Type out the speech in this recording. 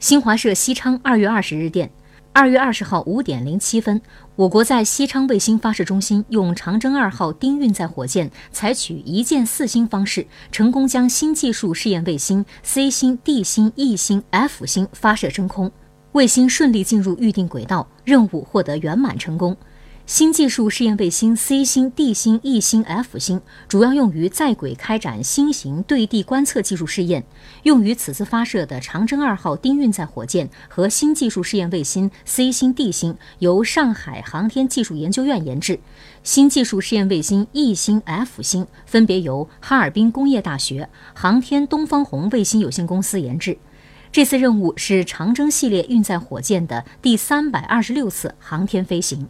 新华社西昌二月二十日电，二月二十号五点零七分，我国在西昌卫星发射中心用长征二号丁运载火箭，采取一箭四星方式，成功将新技术试验卫星 C 星、D 星、E 星、F 星发射升空，卫星顺利进入预定轨道，任务获得圆满成功。新技术试验卫星 C 星、D 星、E 星、F 星主要用于在轨开展新型对地观测技术试验。用于此次发射的长征二号丁运载火箭和新技术试验卫星 C 星、D 星由上海航天技术研究院研制，新技术试验卫星 E 星、F 星分别由哈尔滨工业大学、航天东方红卫星有限公司研制。这次任务是长征系列运载火箭的第三百二十六次航天飞行。